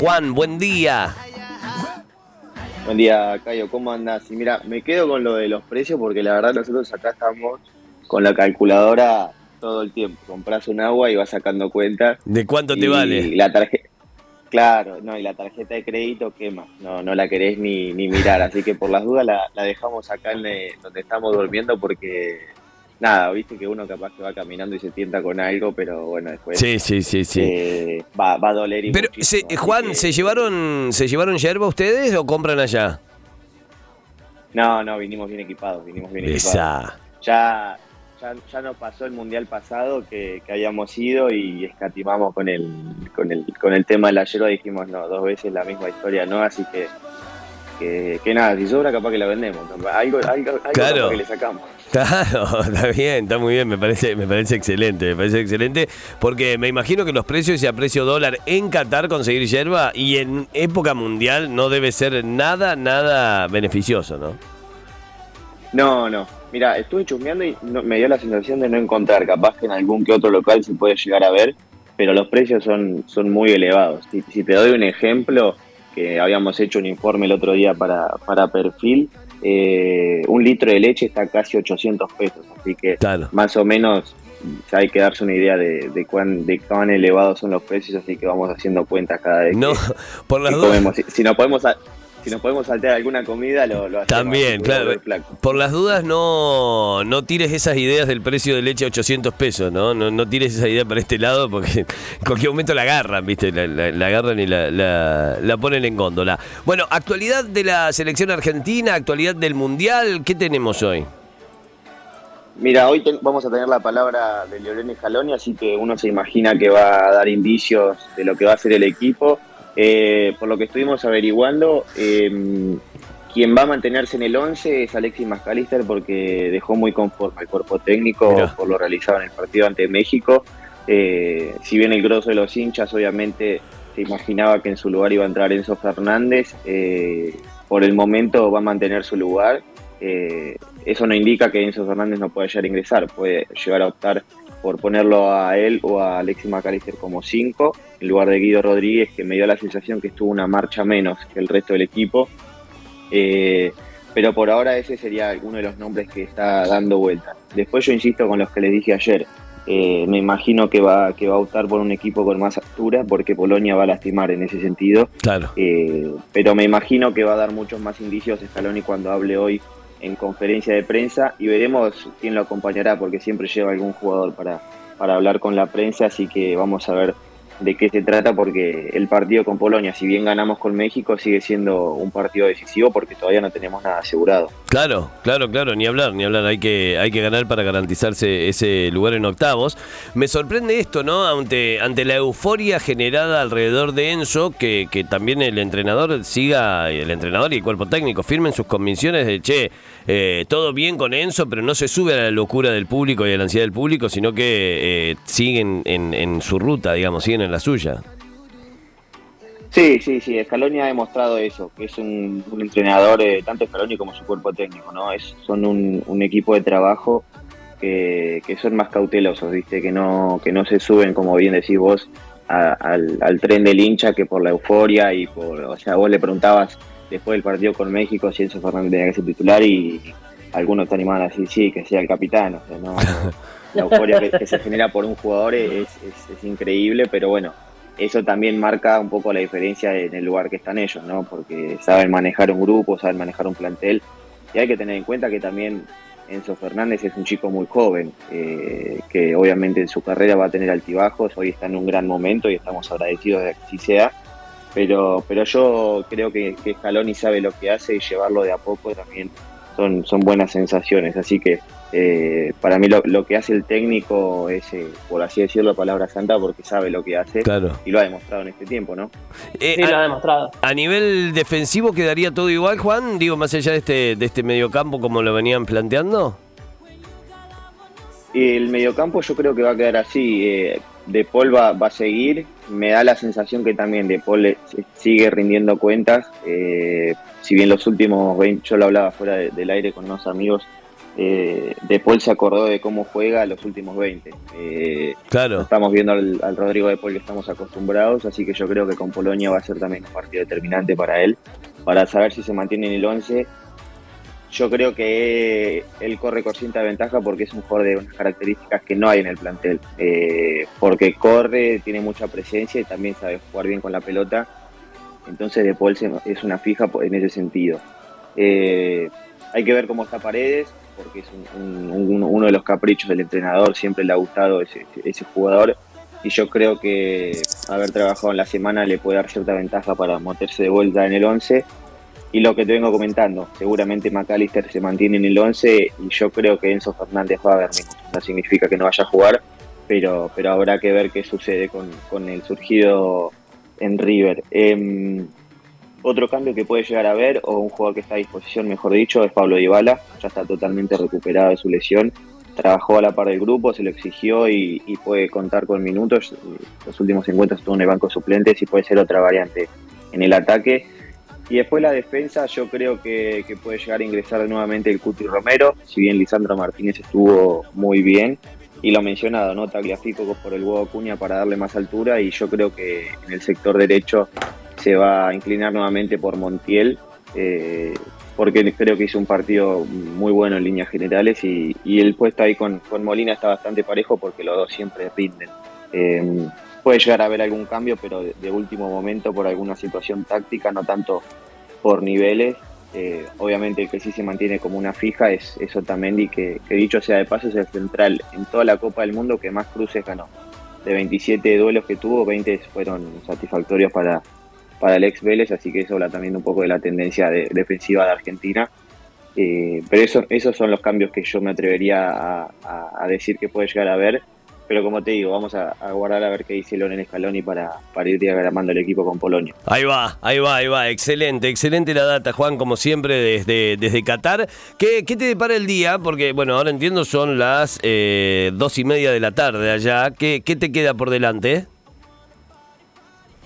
Juan, buen día. Buen día, Cayo, ¿cómo andás? Y mira, me quedo con lo de los precios porque la verdad nosotros acá estamos con la calculadora todo el tiempo. Compras un agua y vas sacando cuentas. ¿De cuánto te y vale? La tarjeta, claro, no, y la tarjeta de crédito quema, no, no la querés ni, ni mirar, así que por las dudas la, la dejamos acá en eh, donde estamos durmiendo porque nada, viste que uno capaz que va caminando y se tienta con algo, pero bueno, después Sí, sí, sí, sí. eh, va, va a doler y Pero, se- Juan, que- ¿se llevaron se llevaron yerba ustedes o compran allá? No, no, vinimos bien equipados, vinimos bien equipados. Ya, ya, ya nos pasó el mundial pasado que, que habíamos ido y escatimamos con el, con el, con el tema de la yerba, dijimos no, dos veces la misma historia, ¿no? Así que, que, que nada, si sobra capaz que la vendemos, algo, algo, algo Claro. capaz que le sacamos. Claro, está bien, está muy bien, me parece, me parece excelente, me parece excelente, porque me imagino que los precios y a precio dólar en Qatar conseguir yerba y en época mundial no debe ser nada, nada beneficioso, ¿no? No, no, mira, estuve chusmeando y no- me dio la sensación de no encontrar, capaz que en algún que otro local se puede llegar a ver, pero los precios son, son muy elevados. Si, si te doy un ejemplo, que habíamos hecho un informe el otro día para, para perfil, eh, un litro de leche está casi 800 pesos, así que Claro. más o menos hay que darse una idea de, de, cuán, de cuán elevados son los precios, así que vamos haciendo cuentas cada vez No, que, por las que dudas. comemos. Si, si nos podemos si nos podemos saltear alguna comida, lo, lo hacemos. También, claro. Por las dudas no, no tires esas ideas del precio de leche a 800 pesos, ¿no? No, no tires esa idea para este lado porque en cualquier momento la agarran, ¿viste? La, la- la agarran y la, la- ponen en góndola. Bueno, actualidad de la selección argentina, actualidad del Mundial, ¿qué tenemos hoy? Mira, hoy ten- vamos a tener la palabra de Leonel Scaloni, así que uno se imagina que va a dar indicios de lo que va a ser el equipo. Eh, por lo que estuvimos averiguando, eh, quien va a mantenerse en el 11 es Alexis Mascalister porque dejó muy conforme el cuerpo técnico por lo realizado en el partido ante México. Eh, si bien el grosso de los hinchas obviamente se imaginaba que en su lugar iba a entrar Enzo Fernández, eh, por el momento va a mantener su lugar. Eso no indica que Enzo Fernández no pueda llegar a ingresar, puede llegar a optar por ponerlo a él o a Alexis McAllister como 5, en lugar de Guido Rodríguez, que me dio la sensación que estuvo una marcha menos que el resto del equipo. Eh, pero por ahora ese sería uno de los nombres que está dando vuelta. Después yo insisto con los que les dije ayer, eh, me imagino que va, que va a optar por un equipo con más altura porque Polonia va a lastimar en ese sentido. Claro. Eh, pero me imagino que va a dar muchos más indicios Scaloni cuando hable hoy en conferencia de prensa y veremos quién lo acompañará porque siempre lleva algún jugador para, para hablar con la prensa, así que vamos a ver de qué se trata porque el partido con Polonia, si bien ganamos con México, sigue siendo un partido decisivo porque todavía no tenemos nada asegurado. Claro, claro, claro, ni hablar, ni hablar, hay que, hay que ganar para garantizarse ese lugar en octavos. Me sorprende esto, ¿no? Ante, ante la euforia generada alrededor de Enzo, que, que también el entrenador siga, el entrenador y el cuerpo técnico firmen sus convicciones de, che, eh, todo bien con Enzo, pero no se sube a la locura del público y a la ansiedad del público, sino que eh, siguen en, en su ruta, digamos, siguen en la suya. Sí, sí, sí, Scaloni ha demostrado eso, que es un, un entrenador, eh, tanto Scaloni como su cuerpo técnico, ¿no? Es, son un, un equipo de trabajo que, que son más cautelosos, ¿viste? Que no, que no se suben, como bien decís vos, a- al, al tren del hincha que por la euforia y por, o sea, vos le preguntabas después del partido con México si Enzo Fernández tenía que ser titular y algunos te animaban a decir sí, que sea el capitán, o sea, no, no. la euforia que, se genera por un jugador es increíble, pero bueno, eso también marca un poco la diferencia en el lugar que están ellos, ¿no? Porque saben manejar un grupo, saben manejar un plantel. Y hay que tener en cuenta que también Enzo Fernández es un chico muy joven, eh, que obviamente en su carrera va a tener altibajos, hoy está en un gran momento y estamos agradecidos de que así sea. Pero, pero yo creo que, que Scaloni sabe lo que hace y llevarlo de a poco también son, son buenas sensaciones. Así que eh, para mí lo, lo que hace el técnico es, eh, por así decirlo, palabra santa, porque sabe lo que hace Claro. y lo ha demostrado en este tiempo, ¿no? Eh, Sí, lo ha a, demostrado. a nivel defensivo quedaría todo igual, Juan, digo, más allá de este, de este mediocampo como lo venían planteando. Y el mediocampo yo creo que va a quedar así. eh, de Paul va, va a seguir. Me da la sensación que también De Paul sigue rindiendo cuentas. Si bien los últimos 20, yo lo hablaba fuera de- del aire con unos amigos, eh, De Paul se acordó de cómo juega los últimos 20. Eh, claro. estamos viendo al, Rodrigo De Paul que estamos acostumbrados, así que yo creo que con Polonia va a ser también un partido determinante para él, para saber si se mantiene en el 11. Yo creo que él corre con cierta ventaja porque es un jugador de unas características que no hay en el plantel. Eh, porque corre, tiene mucha presencia y también sabe jugar bien con la pelota. Entonces De Paul es una fija en ese sentido. hay que ver cómo está Paredes porque es uno de los caprichos del entrenador, siempre le ha gustado ese, jugador. Y yo creo que haber trabajado en la semana le puede dar cierta ventaja para meterse de vuelta en el 11 y lo que te vengo comentando, seguramente McAllister se mantiene en el 11 y yo creo que Enzo Fernández va a minutos, no significa que no vaya a jugar, pero, pero habrá que ver qué sucede con, con el surgido en River. Em, otro cambio que puede llegar a ver, o un jugador que está a disposición, mejor dicho, es Pablo Dybala. Ya está totalmente recuperado de su lesión. Trabajó a la par del grupo, se lo exigió y, puede contar con minutos. Los últimos encuentros estuvo en el banco suplentes y puede ser otra variante en el ataque. Y después la defensa, yo creo que, puede llegar a ingresar nuevamente el Cuti Romero, si bien Lisandro Martínez estuvo muy bien. Y lo mencionado, ¿no? Tagliafico por el huevo Cuña para darle más altura. Y yo creo que en el sector derecho se va a inclinar nuevamente por Montiel, eh, porque creo que hizo un partido muy bueno en líneas generales y, el puesto ahí con, Molina está bastante parejo porque los dos siempre rinden. Eh, puede llegar a haber algún cambio, pero de, último momento por alguna situación táctica, no tanto por niveles. Eh, obviamente el que sí se mantiene como una fija es, es Otamendi, que, que dicho sea de paso es el central en toda la Copa del Mundo que más cruces ganó. De 27 duelos que tuvo, 20 fueron satisfactorios para, para el ex Vélez, así que eso habla también un poco de la tendencia defensiva de Argentina. Eh, pero eso, esos son los cambios que yo me atrevería a, decir que puede llegar a ver. Pero como te digo, vamos a, guardar a ver qué dice Loren Scaloni para, para ir diagramando el equipo con Polonia. Ahí va, ahí va, ahí va. Excelente, excelente la data, Juan, como siempre, desde, desde Qatar. ¿Qué, te depara el día? Porque, bueno, ahora entiendo son las eh, dos y media de la tarde allá. ¿Qué, qué te queda por delante?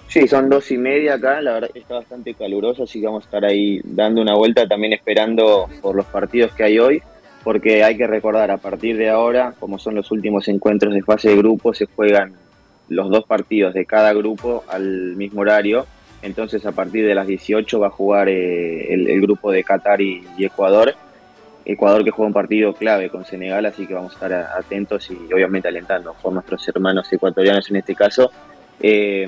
Sí, son dos y media acá, la verdad que está bastante caluroso, así que vamos a estar ahí dando una vuelta también esperando por los partidos que hay hoy, porque hay que recordar, a partir de ahora, como son los últimos encuentros de fase de grupo, se juegan los dos partidos de cada grupo al mismo horario, entonces a partir de las 18 va a jugar eh, el, grupo de Qatar y, Ecuador, Ecuador que juega un partido clave con Senegal, así que vamos a estar atentos y obviamente alentando por nuestros hermanos ecuatorianos en este caso. Eh,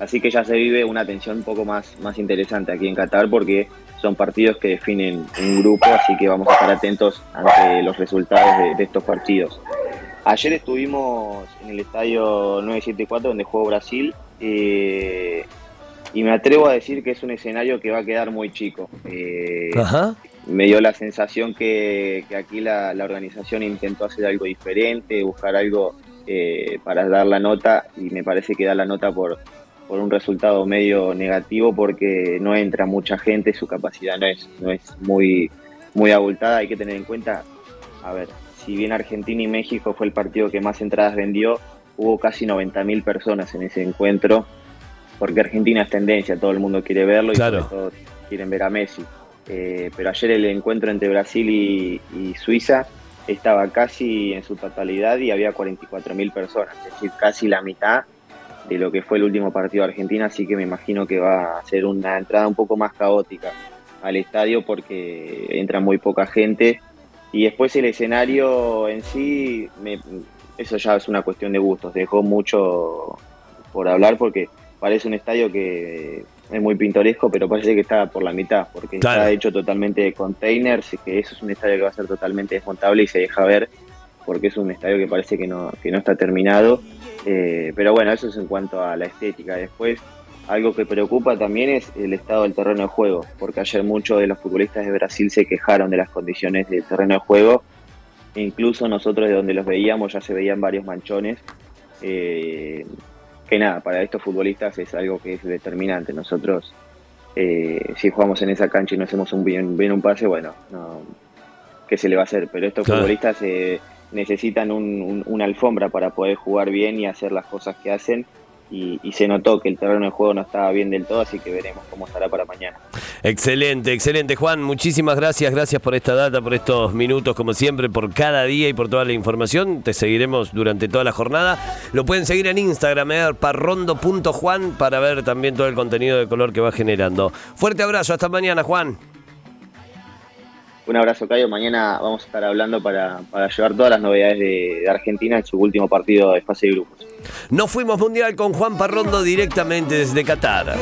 Así que ya se vive una tensión un poco más, más interesante aquí en Qatar porque son partidos que definen un grupo, así que vamos a estar atentos ante los resultados de, estos partidos. Ayer estuvimos en el estadio 974 donde jugó Brasil eh, y me atrevo a decir que es un escenario que va a quedar muy chico. Eh, me dio la sensación que, aquí la, organización intentó hacer algo diferente, buscar algo eh, para dar la nota y me parece que da la nota por, por un resultado medio negativo porque no entra mucha gente, su capacidad no es, no es muy, muy abultada. Hay que tener en cuenta, a ver, si bien Argentina y México fue el partido que más entradas vendió, hubo casi 90.000 personas en ese encuentro, porque Argentina es tendencia, todo el mundo quiere verlo y sobre todo quieren ver a Messi. Eh, pero ayer el encuentro entre Brasil y, y Suiza estaba casi en su totalidad y había 44.000 personas, es decir, casi la mitad de lo que fue el último partido de Argentina, así que me imagino que va a ser una entrada un poco más caótica al estadio porque entra muy poca gente. Y después el escenario en sí, eso ya es una cuestión de gustos, dejó mucho por hablar porque parece un estadio que es muy pintoresco, pero parece que está por la mitad, porque está hecho totalmente de containers, y que eso es un estadio que va a ser totalmente desmontable y se deja ver, porque es un estadio que parece que no, que no está terminado eh, pero bueno, eso es en cuanto a la estética. Después, algo que preocupa también es el estado del terreno de juego, porque ayer muchos de los futbolistas de Brasil se quejaron de las condiciones del terreno de juego. E incluso nosotros de donde los veíamos ya se veían varios manchones. Eh, que nada, para estos futbolistas es algo que es determinante. Nosotros, eh, si jugamos en esa cancha y no hacemos un bien, bien un pase, bueno, no, ¿qué se le va a hacer? Pero estos futbolistas necesitan una alfombra para poder jugar bien y hacer las cosas que hacen. Y, se notó que el terreno de juego no estaba bien del todo, así que veremos cómo estará para mañana. Excelente, excelente. Juan, muchísimas gracias. Gracias por esta data, por estos minutos, como siempre, por cada día y por toda la información. Te seguiremos durante toda la jornada. Lo pueden seguir en Instagram, eh, parrondo.juan, para ver también todo el contenido de color que va generando. Fuerte abrazo, hasta mañana, Juan. Un abrazo, Cayo. Mañana vamos a estar hablando para, llevar todas las novedades de, de, Argentina en su último partido de fase de grupos. No fuimos mundial con Juan Parrondo directamente desde Qatar.